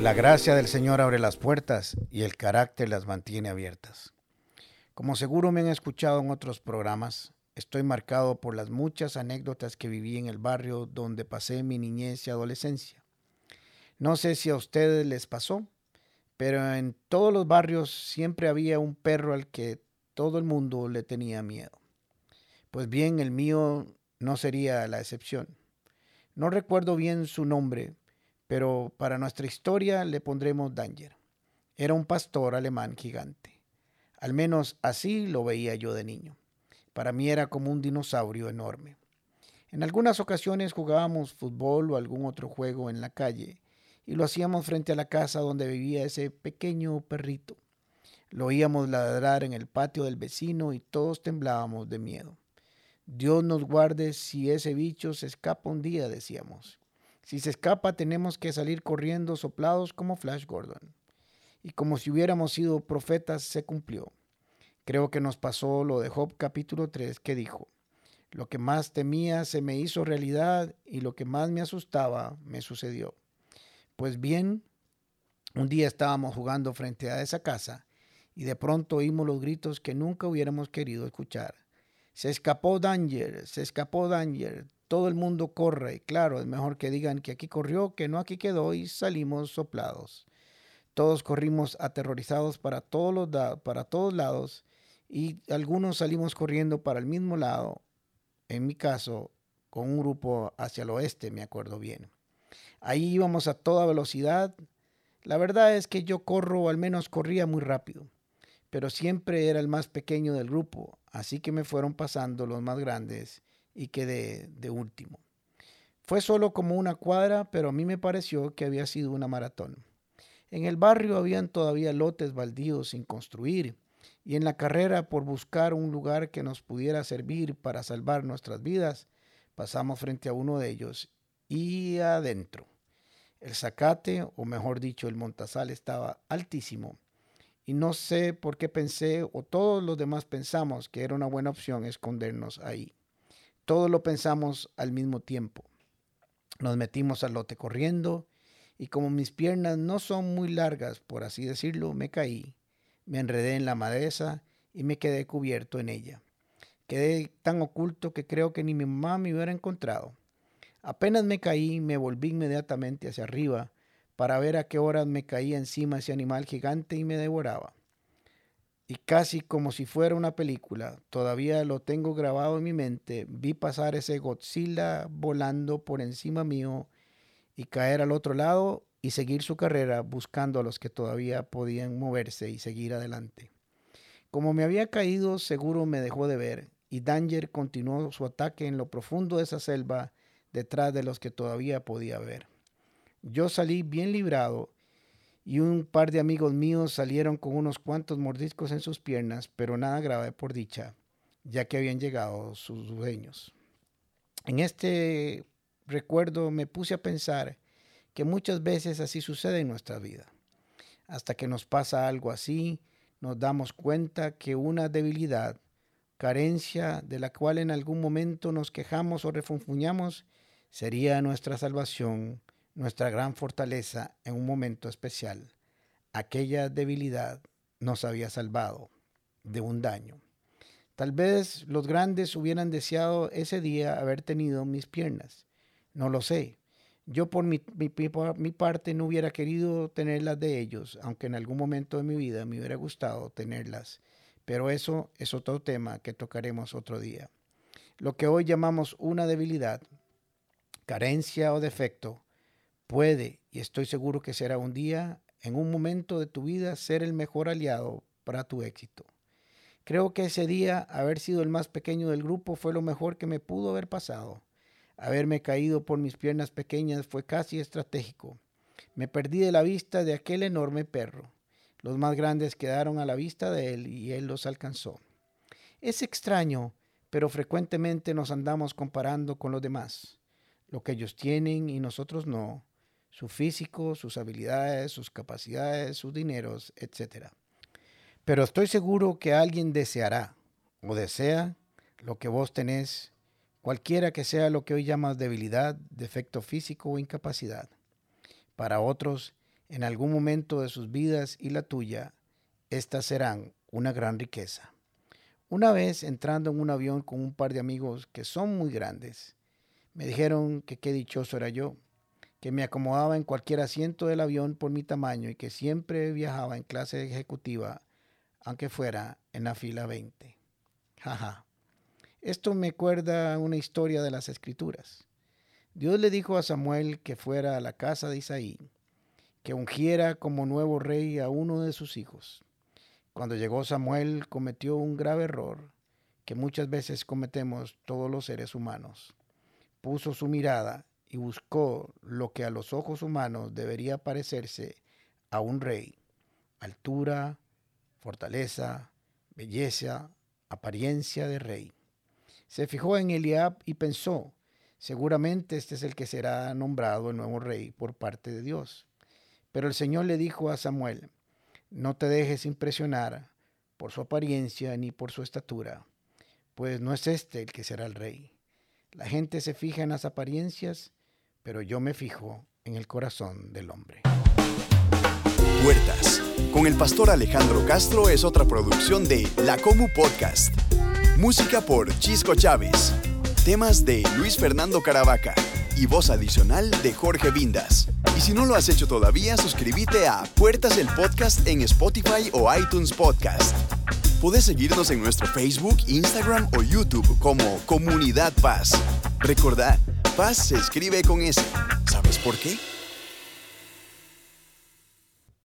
La gracia del Señor abre las puertas y el carácter las mantiene abiertas. Como seguro me han escuchado en otros programas, estoy marcado por las muchas anécdotas que viví en el barrio donde pasé mi niñez y adolescencia. No sé si a ustedes les pasó, pero en todos los barrios siempre había un perro al que todo el mundo le tenía miedo. Pues bien, el mío no sería la excepción. No recuerdo bien su nombre, pero para nuestra historia le pondremos Danger. Era un pastor alemán gigante. Al menos así lo veía yo de niño. Para mí era como un dinosaurio enorme. En algunas ocasiones jugábamos fútbol o algún otro juego en la calle y lo hacíamos frente a la casa donde vivía ese pequeño perrito. Lo oíamos ladrar en el patio del vecino y todos temblábamos de miedo. Dios nos guarde si ese bicho se escapa un día, decíamos. Si se escapa, tenemos que salir corriendo soplados como Flash Gordon. Y como si hubiéramos sido profetas, se cumplió. Creo que nos pasó lo de Job capítulo 3 que dijo, lo que más temía se me hizo realidad y lo que más me asustaba me sucedió. Pues bien, un día estábamos jugando frente a esa casa y de pronto oímos los gritos que nunca hubiéramos querido escuchar. Se escapó Danger, se escapó Danger, todo el mundo corre. Claro, es mejor que digan que aquí corrió, que no aquí quedó y salimos soplados. Todos corrimos aterrorizados para todos, los para todos lados y algunos salimos corriendo para el mismo lado, en mi caso, con un grupo hacia el oeste, me acuerdo bien. Ahí íbamos a toda velocidad. La verdad es que yo corro, o al menos corría muy rápido, pero siempre era el más pequeño del grupo, así que me fueron pasando los más grandes y quedé de último. Fue solo como una cuadra, pero a mí me pareció que había sido una maratón. En el barrio habían todavía lotes baldíos sin construir, y en la carrera por buscar un lugar que nos pudiera servir para salvar nuestras vidas, pasamos frente a uno de ellos y adentro. El zacate, o mejor dicho, el montazal estaba altísimo, y no sé por qué pensé, o todos los demás pensamos que era una buena opción escondernos ahí. Todos lo pensamos al mismo tiempo. Nos metimos al lote corriendo y como mis piernas no son muy largas, por así decirlo, me caí, me enredé en la madeza y me quedé cubierto en ella. Quedé tan oculto que creo que ni mi mamá me hubiera encontrado. Apenas me caí, me volví inmediatamente hacia arriba para ver a qué horas me caía encima ese animal gigante y me devoraba y casi como si fuera una película, todavía lo tengo grabado en mi mente, vi pasar ese Godzilla volando por encima mío y caer al otro lado y seguir su carrera buscando a los que todavía podían moverse y seguir adelante. Como me había caído, seguro me dejó de ver y Danger continuó su ataque en lo profundo de esa selva detrás de los que todavía podía ver. Yo salí bien librado y un par de amigos míos salieron con unos cuantos mordiscos en sus piernas, pero nada grave por dicha, ya que habían llegado sus dueños. En este recuerdo me puse a pensar que muchas veces así sucede en nuestra vida. Hasta que nos pasa algo así, nos damos cuenta que una debilidad, carencia de la cual en algún momento nos quejamos o refunfuñamos, sería nuestra salvación nuestra gran fortaleza en un momento especial. Aquella debilidad nos había salvado de un daño. Tal vez los grandes hubieran deseado ese día haber tenido mis piernas. No lo sé. Yo por mi, parte no hubiera querido tenerlas de ellos, aunque en algún momento de mi vida me hubiera gustado tenerlas. Pero eso es otro tema que tocaremos otro día. Lo que hoy llamamos una debilidad, carencia o defecto, puede, y estoy seguro que será un día, en un momento de tu vida, ser el mejor aliado para tu éxito. Creo que ese día, haber sido el más pequeño del grupo, fue lo mejor que me pudo haber pasado. Haberme caído por mis piernas pequeñas fue casi estratégico. Me perdí de la vista de aquel enorme perro. Los más grandes quedaron a la vista de él y él los alcanzó. Es extraño, pero frecuentemente nos andamos comparando con los demás. Lo que ellos tienen y nosotros no su físico, sus habilidades, sus capacidades, sus dineros, etc. Pero estoy seguro que alguien deseará o desea lo que vos tenés, cualquiera que sea lo que hoy llamas debilidad, defecto físico o incapacidad. Para otros, En algún momento de sus vidas y la tuya, estas serán una gran riqueza. Una vez entrando en un avión con un par de amigos que son muy grandes, me dijeron que qué dichoso era yo, que me acomodaba en cualquier asiento del avión por mi tamaño y que siempre viajaba en clase ejecutiva, aunque fuera en la fila 20. Jaja. Esto me acuerda una historia de las escrituras. Dios le dijo a Samuel que fuera a la casa de Isaí, que ungiera como nuevo rey a uno de sus hijos. Cuando llegó Samuel cometió un grave error que muchas veces cometemos todos los seres humanos. Puso su mirada y buscó lo que a los ojos humanos debería parecerse a un rey. Altura, fortaleza, belleza, apariencia de rey. Se fijó en Eliab y pensó, seguramente este es el que será nombrado el nuevo rey por parte de Dios. Pero el Señor le dijo a Samuel, no te dejes impresionar por su apariencia ni por su estatura, pues no es este el que será el rey. La gente se fija en las apariencias, pero yo me fijo en el corazón del hombre. Puertas, con el pastor Alejandro Castro es otra producción de La Comu Podcast. Música por Chisco Chávez. Temas de Luis Fernando Caravaca y voz adicional de Jorge Vindas. Y si no lo has hecho todavía, suscríbete a Puertas el Podcast en Spotify o iTunes Podcast. Puedes seguirnos en nuestro Facebook, Instagram o YouTube como Comunidad Paz. Recordad, Paz se escribe con S. ¿Sabes por qué?